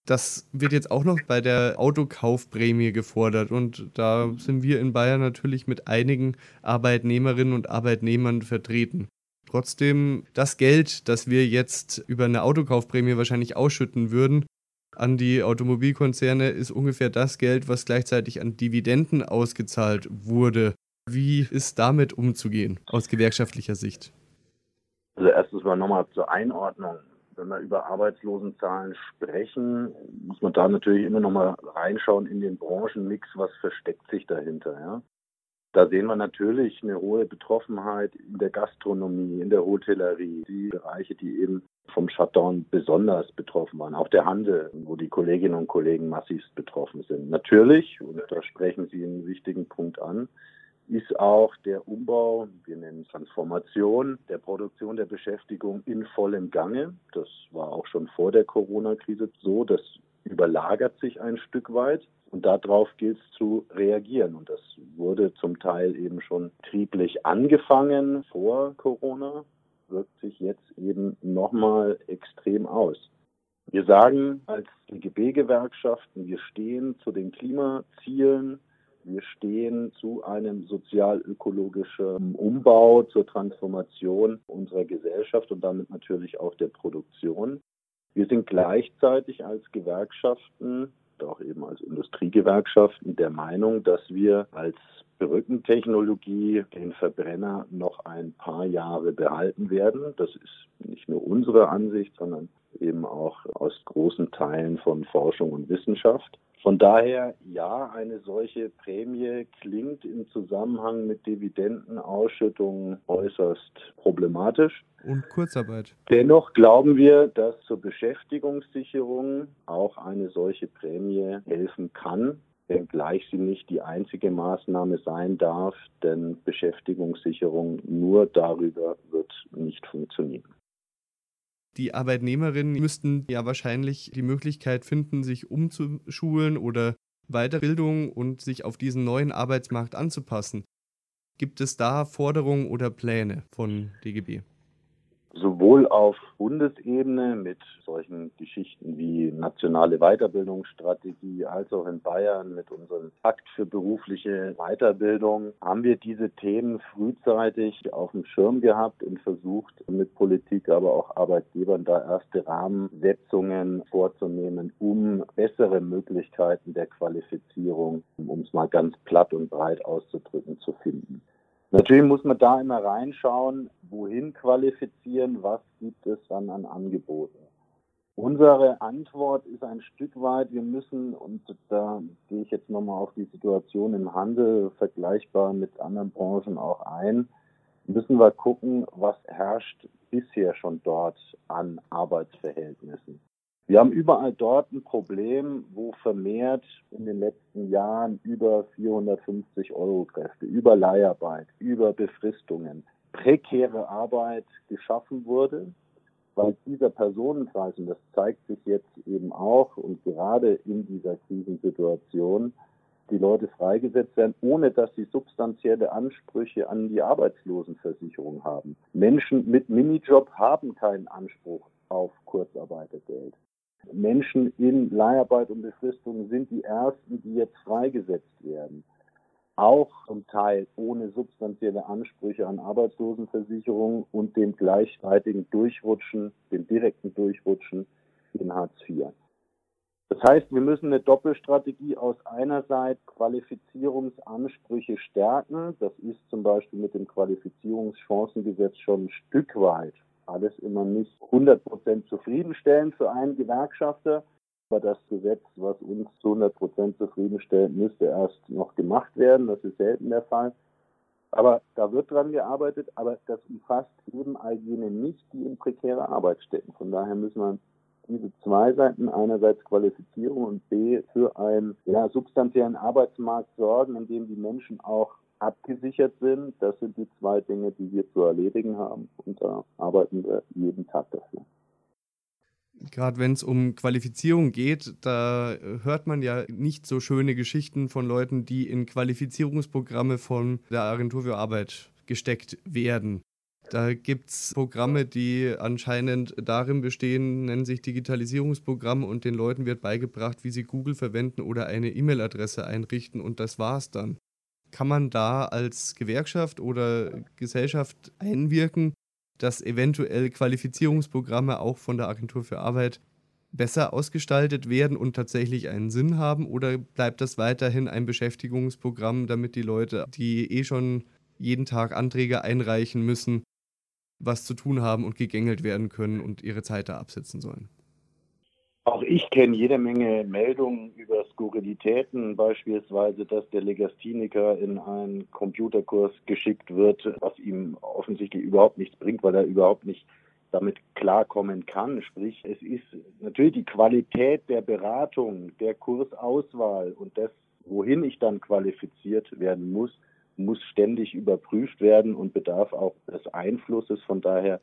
Das wird jetzt auch noch bei der Autokaufprämie gefordert. Und da sind wir in Bayern natürlich mit einigen Arbeitnehmerinnen und Arbeitnehmern vertreten. Trotzdem, das Geld, das wir jetzt über eine Autokaufprämie wahrscheinlich ausschütten würden, an die Automobilkonzerne ist ungefähr das Geld, was gleichzeitig an Dividenden ausgezahlt wurde. Wie ist damit umzugehen aus gewerkschaftlicher Sicht? Also erstens mal nochmal zur Einordnung. Wenn wir über Arbeitslosenzahlen sprechen, muss man da natürlich immer nochmal reinschauen in den Branchenmix, was versteckt sich dahinter. Ja? Da sehen wir natürlich eine hohe Betroffenheit in der Gastronomie, in der Hotellerie, die Bereiche, die eben vom Shutdown besonders betroffen waren. Auch der Handel, wo die Kolleginnen und Kollegen massivst betroffen sind. Natürlich, und da sprechen Sie einen wichtigen Punkt an, ist auch der Umbau, wir nennen Transformation der Produktion der Beschäftigung in vollem Gange. Das war auch schon vor der Corona-Krise so. Das überlagert sich ein Stück weit. Und darauf gilt es zu reagieren. Und das wurde zum Teil eben schon trieblich angefangen vor Corona, wirkt sich jetzt eben nochmal extrem aus. Wir sagen als DGB-Gewerkschaften, wir stehen zu den Klimazielen, wir stehen zu einem sozial-ökologischen Umbau, zur Transformation unserer Gesellschaft und damit natürlich auch der Produktion. Wir sind gleichzeitig als Gewerkschaften auch eben als Industriegewerkschaften der Meinung, dass wir als Brückentechnologie den Verbrenner noch ein paar Jahre behalten werden. Das ist nicht nur unsere Ansicht, sondern eben auch aus großen Teilen von Forschung und Wissenschaft. Von daher, ja, eine solche Prämie klingt im Zusammenhang mit Dividendenausschüttungen äußerst problematisch. Und Kurzarbeit. Dennoch glauben wir, dass zur Beschäftigungssicherung auch eine solche Prämie helfen kann, wenngleich sie nicht die einzige Maßnahme sein darf, denn Beschäftigungssicherung nur darüber wird nicht funktionieren. Die Arbeitnehmerinnen müssten ja wahrscheinlich die Möglichkeit finden, sich umzuschulen oder Weiterbildung und sich auf diesen neuen Arbeitsmarkt anzupassen. Gibt es da Forderungen oder Pläne von DGB? Sowohl auf Bundesebene mit solchen Geschichten wie nationale Weiterbildungsstrategie als auch in Bayern mit unserem Pakt für berufliche Weiterbildung haben wir diese Themen frühzeitig auf dem Schirm gehabt und versucht mit Politik, aber auch Arbeitgebern da erste Rahmensetzungen vorzunehmen, um bessere Möglichkeiten der Qualifizierung, um es mal ganz platt und breit auszudrücken, zu finden. Natürlich muss man da immer reinschauen, wohin qualifizieren, was gibt es dann an Angeboten. Unsere Antwort ist ein Stück weit, wir müssen, und da gehe ich jetzt nochmal auf die Situation im Handel vergleichbar mit anderen Branchen auch ein, müssen wir gucken, was herrscht bisher schon dort an Arbeitsverhältnissen. Wir haben überall dort ein Problem, wo vermehrt in den letzten Jahren über 450 Euro Kräfte, über Leiharbeit, über Befristungen, prekäre Arbeit geschaffen wurde, weil dieser Personenkreis, und das zeigt sich jetzt eben auch und gerade in dieser Krisensituation, die Leute freigesetzt werden, ohne dass sie substanzielle Ansprüche an die Arbeitslosenversicherung haben. Menschen mit Minijob haben keinen Anspruch auf Kurzarbeitergeld. Menschen in Leiharbeit und Befristung sind die ersten, die jetzt freigesetzt werden. Auch zum Teil ohne substanzielle Ansprüche an Arbeitslosenversicherung und dem gleichzeitigen Durchrutschen, dem direkten Durchrutschen in Hartz IV. Das heißt, wir müssen eine Doppelstrategie aus einerseits Qualifizierungsansprüche stärken. Das ist zum Beispiel mit dem Qualifizierungschancengesetz schon ein Stück weit alles immer nicht 100 Prozent zufriedenstellend für einen Gewerkschafter. Aber das Gesetz, was uns zu 100 Prozent zufriedenstellt, müsste erst noch gemacht werden. Das ist selten der Fall. Aber da wird dran gearbeitet, aber das umfasst eben all jene nicht, die in prekärer Arbeit stecken. Von daher müssen wir diese zwei Seiten, einerseits Qualifizierung und B, für einen ja, substanziellen Arbeitsmarkt sorgen, in dem die Menschen auch abgesichert sind. Das sind die zwei Dinge, die wir zu erledigen haben. Und da arbeiten wir jeden Tag dafür. Gerade wenn es um Qualifizierung geht, da hört man ja nicht so schöne Geschichten von Leuten, die in Qualifizierungsprogramme von der Agentur für Arbeit gesteckt werden. Da gibt es Programme, die anscheinend darin bestehen, nennen sich Digitalisierungsprogramme und den Leuten wird beigebracht, wie sie Google verwenden oder eine E-Mail-Adresse einrichten und das war's dann kann man da als Gewerkschaft oder Gesellschaft einwirken, dass eventuell Qualifizierungsprogramme auch von der Agentur für Arbeit besser ausgestaltet werden und tatsächlich einen Sinn haben? Oder bleibt das weiterhin ein Beschäftigungsprogramm, damit die Leute, die eh schon jeden Tag Anträge einreichen müssen, was zu tun haben und gegängelt werden können und ihre Zeit da absitzen sollen? Auch ich kenne jede Menge Meldungen über Skurrilitäten, beispielsweise, dass der Legastiniker in einen Computerkurs geschickt wird, was ihm offensichtlich überhaupt nichts bringt, weil er überhaupt nicht damit klarkommen kann. Sprich, es ist natürlich die Qualität der Beratung, der Kursauswahl und das, wohin ich dann qualifiziert werden muss, muss ständig überprüft werden und bedarf auch des Einflusses. Von daher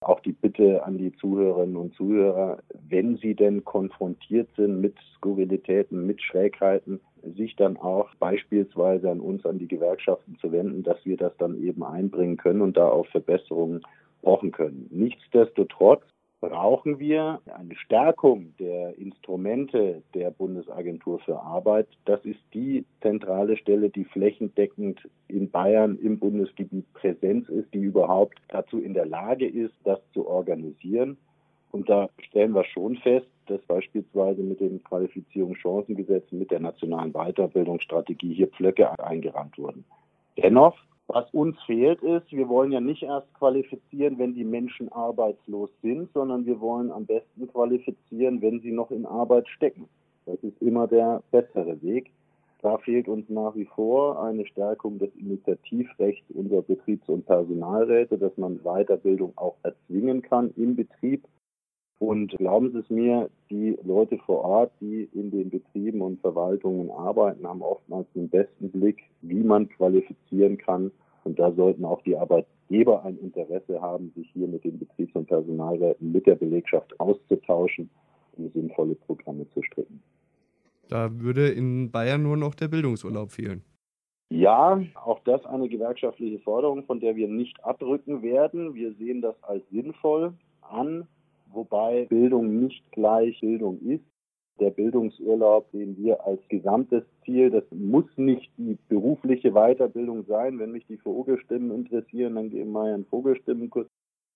auch die Bitte an die Zuhörerinnen und Zuhörer, wenn sie denn konfrontiert sind mit Skurrilitäten, mit Schrägheiten, sich dann auch beispielsweise an uns, an die Gewerkschaften zu wenden, dass wir das dann eben einbringen können und da auch Verbesserungen brauchen können. Nichtsdestotrotz brauchen wir eine Stärkung der Instrumente der Bundesagentur für Arbeit. Das ist die zentrale Stelle, die flächendeckend in Bayern im Bundesgebiet Präsenz ist, die überhaupt dazu in der Lage ist, das zu organisieren. Und da stellen wir schon fest, dass beispielsweise mit dem Qualifizierungschancengesetz, mit der nationalen Weiterbildungsstrategie hier Pflöcke eingerannt wurden. Dennoch was uns fehlt ist, wir wollen ja nicht erst qualifizieren, wenn die Menschen arbeitslos sind, sondern wir wollen am besten qualifizieren, wenn sie noch in Arbeit stecken. Das ist immer der bessere Weg. Da fehlt uns nach wie vor eine Stärkung des Initiativrechts unserer Betriebs- und Personalräte, dass man Weiterbildung auch erzwingen kann im Betrieb und glauben Sie es mir, die Leute vor Ort, die in den Betrieben und Verwaltungen arbeiten, haben oftmals den besten Blick, wie man qualifizieren kann. Und da sollten auch die Arbeitgeber ein Interesse haben, sich hier mit den Betriebs- und Personalräten, mit der Belegschaft auszutauschen, um sinnvolle Programme zu stricken. Da würde in Bayern nur noch der Bildungsurlaub fehlen. Ja, auch das eine gewerkschaftliche Forderung, von der wir nicht abrücken werden. Wir sehen das als sinnvoll an, wobei Bildung nicht gleich Bildung ist. Der Bildungsurlaub sehen wir als gesamtes Ziel. Das muss nicht die berufliche Weiterbildung sein. Wenn mich die Vogelstimmen interessieren, dann gehe ich mal einen Vogelstimmenkurs.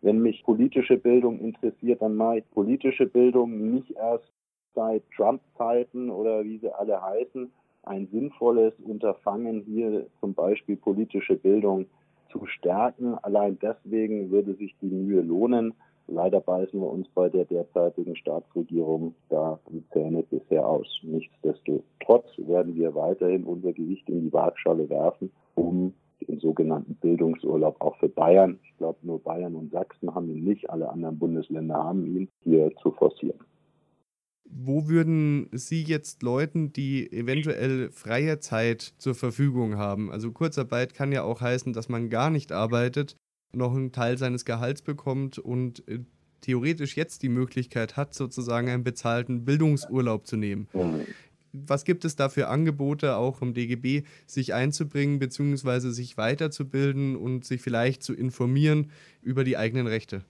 Wenn mich politische Bildung interessiert, dann mache ich politische Bildung nicht erst seit Trump-Zeiten oder wie sie alle heißen. Ein sinnvolles Unterfangen hier zum Beispiel politische Bildung zu stärken. Allein deswegen würde sich die Mühe lohnen. Leider beißen wir uns bei der derzeitigen Staatsregierung da die Zähne bisher aus. Nichtsdestotrotz werden wir weiterhin unser Gewicht in die Waagschale werfen, um den sogenannten Bildungsurlaub auch für Bayern, ich glaube nur Bayern und Sachsen haben ihn nicht, alle anderen Bundesländer haben ihn, hier zu forcieren. Wo würden Sie jetzt Leuten, die eventuell freie Zeit zur Verfügung haben, also Kurzarbeit kann ja auch heißen, dass man gar nicht arbeitet, noch einen Teil seines Gehalts bekommt und äh, theoretisch jetzt die Möglichkeit hat, sozusagen einen bezahlten Bildungsurlaub zu nehmen. Mhm. Was gibt es da für Angebote auch vom DGB, sich einzubringen bzw. sich weiterzubilden und sich vielleicht zu informieren über die eigenen Rechte?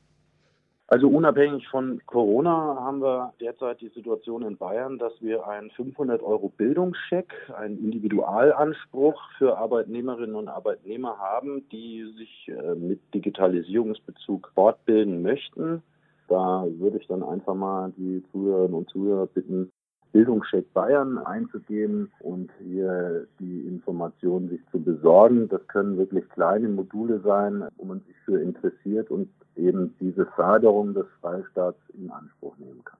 Also unabhängig von Corona haben wir derzeit die Situation in Bayern, dass wir einen 500 Euro Bildungscheck, einen Individualanspruch für Arbeitnehmerinnen und Arbeitnehmer haben, die sich äh, mit Digitalisierungsbezug fortbilden möchten. Da würde ich dann einfach mal die Zuhörerinnen und Zuhörer bitten, Bildungscheck Bayern einzugeben und hier die Informationen sich zu besorgen. Das können wirklich kleine Module sein, wo man sich für interessiert und eben diese Förderung des Freistaats in Anspruch nehmen kann.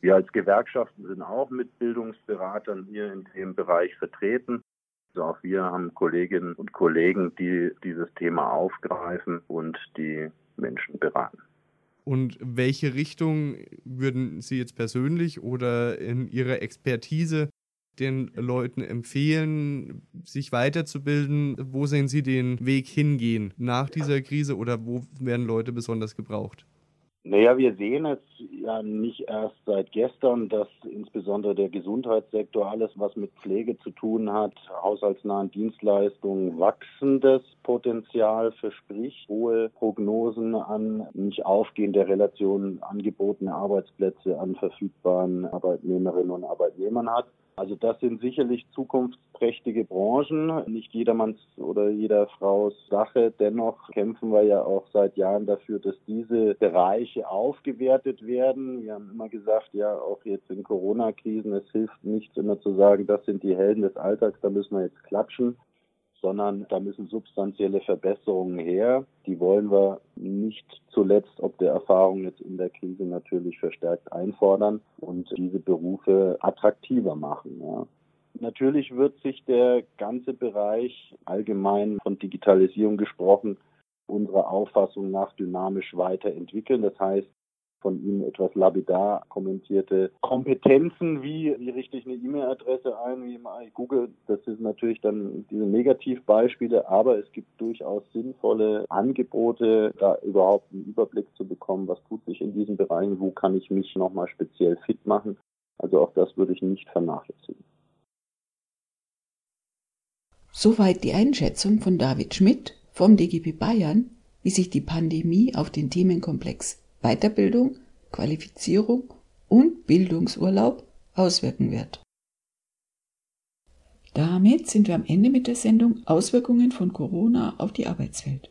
Wir als Gewerkschaften sind auch mit Bildungsberatern hier in dem Bereich vertreten. Also auch wir haben Kolleginnen und Kollegen, die dieses Thema aufgreifen und die Menschen beraten. Und welche Richtung würden Sie jetzt persönlich oder in Ihrer Expertise den Leuten empfehlen, sich weiterzubilden? Wo sehen Sie den Weg hingehen nach dieser Krise oder wo werden Leute besonders gebraucht? Naja, wir sehen es ja nicht erst seit gestern, dass insbesondere der Gesundheitssektor, alles was mit Pflege zu tun hat, haushaltsnahen Dienstleistungen, wachsendes Potenzial verspricht, hohe Prognosen an nicht aufgehende Relationen angebotene Arbeitsplätze an verfügbaren Arbeitnehmerinnen und Arbeitnehmern hat. Also das sind sicherlich zukunftsträchtige Branchen, nicht jedermanns oder jeder Frau's Sache. Dennoch kämpfen wir ja auch seit Jahren dafür, dass diese Bereiche aufgewertet werden. Wir haben immer gesagt, ja, auch jetzt in Corona-Krisen, es hilft nichts immer zu sagen, das sind die Helden des Alltags, da müssen wir jetzt klatschen sondern da müssen substanzielle Verbesserungen her. Die wollen wir nicht zuletzt, ob der Erfahrung jetzt in der Krise natürlich verstärkt einfordern und diese Berufe attraktiver machen. Ja. Natürlich wird sich der ganze Bereich allgemein von Digitalisierung gesprochen unserer Auffassung nach dynamisch weiterentwickeln. Das heißt, von Ihnen etwas lapidar kommentierte Kompetenzen, wie, wie richte ich eine E-Mail-Adresse ein, wie mache ich Google, das sind natürlich dann diese Negativbeispiele, aber es gibt durchaus sinnvolle Angebote, da überhaupt einen Überblick zu bekommen, was tut sich in diesen Bereichen, wo kann ich mich nochmal speziell fit machen. Also auch das würde ich nicht vernachlässigen. Soweit die Einschätzung von David Schmidt vom DGB Bayern, wie sich die Pandemie auf den Themenkomplex Weiterbildung, Qualifizierung und Bildungsurlaub auswirken wird. Damit sind wir am Ende mit der Sendung Auswirkungen von Corona auf die Arbeitswelt.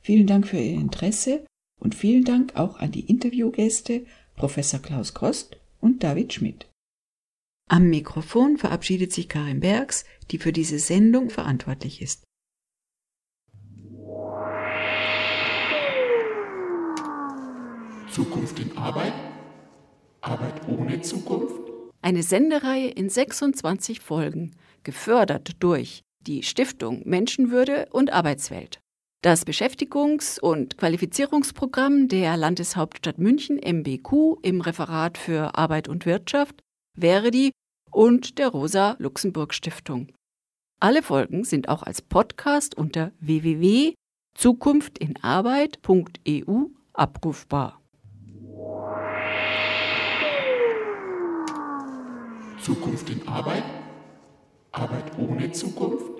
Vielen Dank für Ihr Interesse und vielen Dank auch an die Interviewgäste Professor Klaus Krost und David Schmidt. Am Mikrofon verabschiedet sich Karin Bergs, die für diese Sendung verantwortlich ist. Zukunft in Arbeit? Arbeit ohne Zukunft? Eine Sendereihe in 26 Folgen, gefördert durch die Stiftung Menschenwürde und Arbeitswelt. Das Beschäftigungs- und Qualifizierungsprogramm der Landeshauptstadt München MBQ im Referat für Arbeit und Wirtschaft, Verdi und der Rosa Luxemburg Stiftung. Alle Folgen sind auch als Podcast unter www.zukunftinarbeit.eu abrufbar. Zukunft in Arbeit? Arbeit ohne Zukunft?